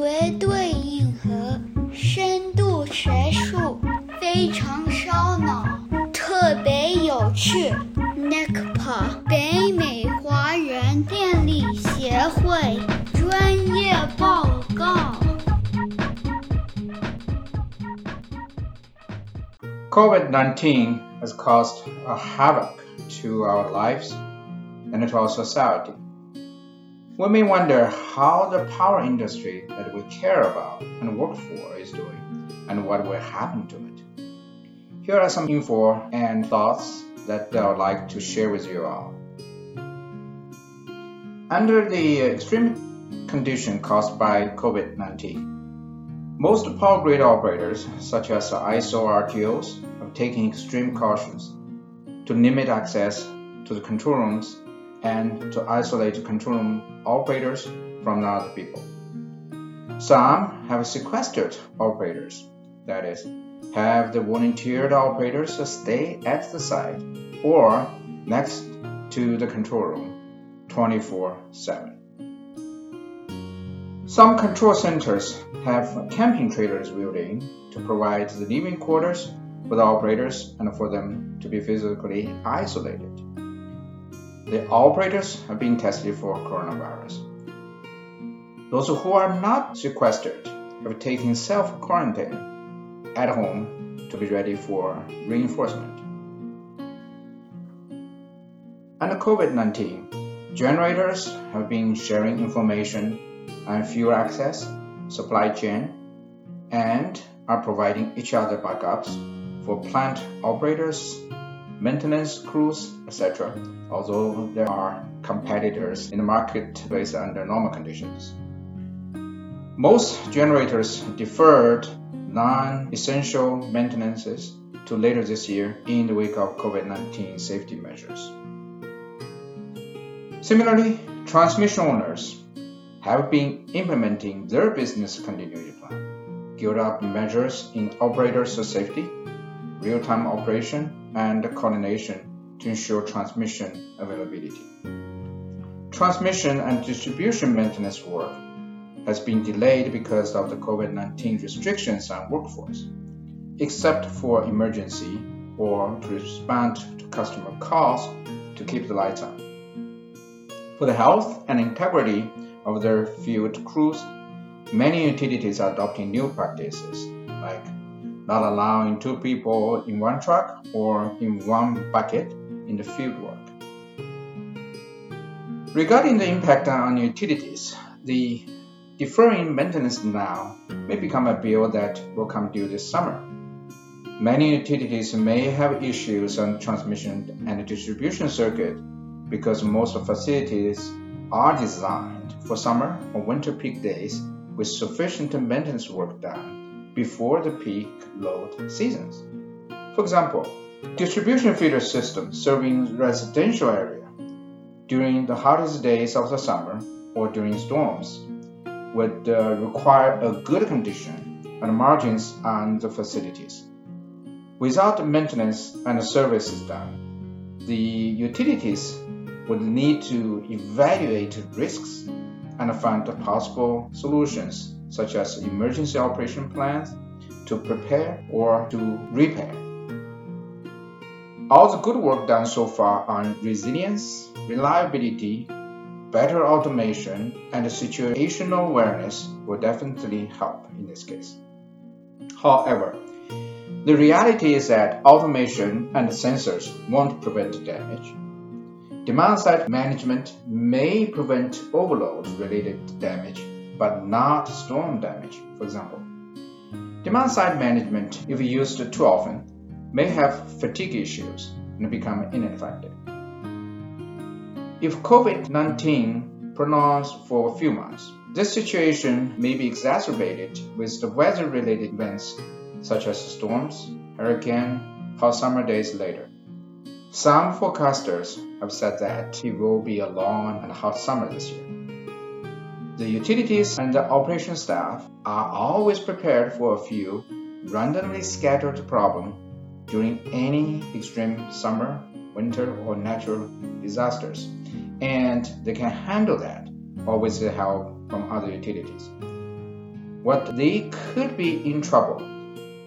绝对硬核，深度学术，非常烧脑，特别有趣。NECPA 北美华人电力协会专业报告。 COVID 19 has caused a havoc to our lives and to our society. We may wonder how the power industry that we care about and work for is doing and what will happen to it. Here are some info and thoughts that I would like to share with you all. Under the extreme condition caused by COVID 19, most power grid operators, such as ISO RTOs, have taken extreme cautions to limit access to the control rooms and to isolate control room operators from other people. Some have sequestered operators, that is, have the volunteered operators stay at the site or next to the control room 24 7. Some control centers have camping trailers built in to provide the living quarters for the operators and for them to be physically isolated. The operators have been tested for coronavirus. Those who are not sequestered have taken self quarantine at home to be ready for reinforcement. Under COVID 19, generators have been sharing information on fuel access, supply chain, and are providing each other backups for plant operators, maintenance crews, etc., although there are competitors in the marketplace under normal conditions. Most generators deferred non essential maintenances to later this year in the wake of COVID 19 safety measures. Similarly, transmission owners have been implementing their business continuity plan, geared up measures in operators' safety, real time operation, and coordination to ensure transmission availability. Transmission and distribution maintenance work has been delayed because of the COVID 19 restrictions on workforce, except for emergency or to respond to customer calls to keep the lights on. For the health and integrity of their field crews, many utilities are adopting new practices like not allowing two people in one truck or in one bucket in the field work. Regarding the impact on utilities, the deferring maintenance now may become a bill that will come due this summer. Many utilities may have issues on transmission and distribution circuit because most facilities are designed for summer or winter peak days with sufficient maintenance work done before the peak load seasons. For example, distribution feeder systems serving residential area during the hottest days of the summer or during storms would uh, require a good condition and margins on the facilities. Without maintenance and services done, the utilities would need to evaluate risks and find possible solutions such as emergency operation plans to prepare or to repair. All the good work done so far on resilience, reliability, better automation, and situational awareness will definitely help in this case. However, the reality is that automation and sensors won't prevent damage. Demand side management may prevent overload related damage, but not storm damage, for example. Demand side management, if used too often, may have fatigue issues and become ineffective. If COVID 19 prolongs for a few months, this situation may be exacerbated with the weather related events such as storms, hurricane, hot summer days later. Some forecasters have said that it will be a long and hot summer this year. The utilities and the operation staff are always prepared for a few randomly scattered problems during any extreme summer, winter, or natural disasters, and they can handle that or with help from other utilities. What they could be in trouble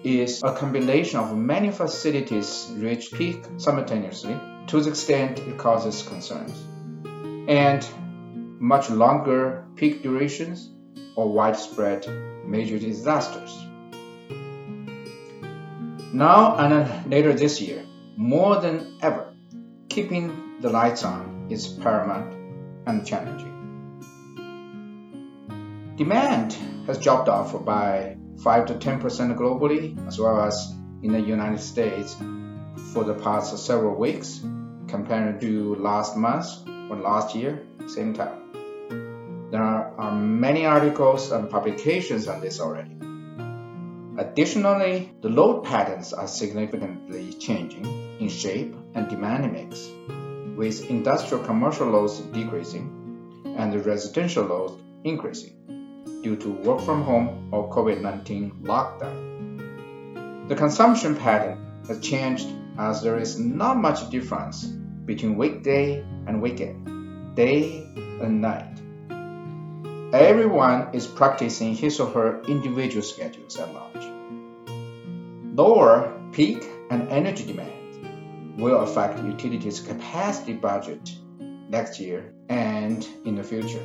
is a combination of many facilities reach peak simultaneously. To the extent it causes concerns, and much longer peak durations or widespread major disasters. Now and later this year, more than ever, keeping the lights on is paramount and challenging. Demand has dropped off by 5 to 10% globally, as well as in the United States, for the past several weeks compared to last month or last year, same time. There are many articles and publications on this already. Additionally, the load patterns are significantly changing in shape and demand mix, with industrial commercial loads decreasing and the residential loads increasing due to work from home or COVID 19 lockdown. The consumption pattern has changed as there is not much difference between weekday and weekend, day and night. Everyone is practicing his or her individual schedules at large. Lower peak and energy demand will affect utilities' capacity budget next year and in the future.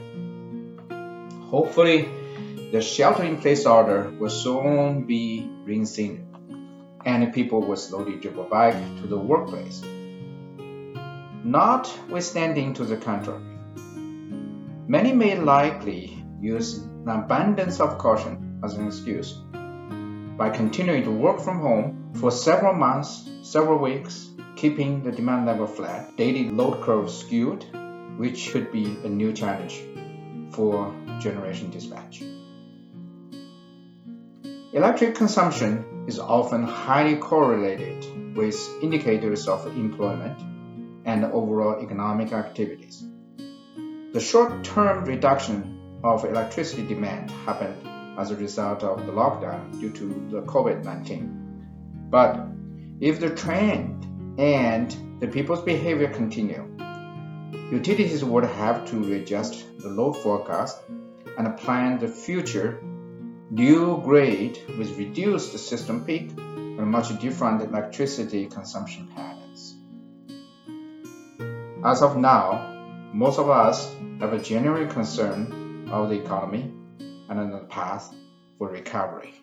Hopefully, the shelter in place order will soon be reinstated and people will slowly dribble back to the workplace. Notwithstanding to the contrary, many may likely use an abundance of caution as an excuse by continuing to work from home for several months, several weeks, keeping the demand level flat, daily load curve skewed, which could be a new challenge for generation dispatch. Electric consumption is often highly correlated with indicators of employment and overall economic activities. The short term reduction of electricity demand happened as a result of the lockdown due to the COVID 19. But if the trend and the people's behavior continue, utilities would have to readjust the load forecast and plan the future new grid with reduced system peak and much different electricity consumption patterns. As of now, most of us have a genuine concern of the economy and on the path for recovery.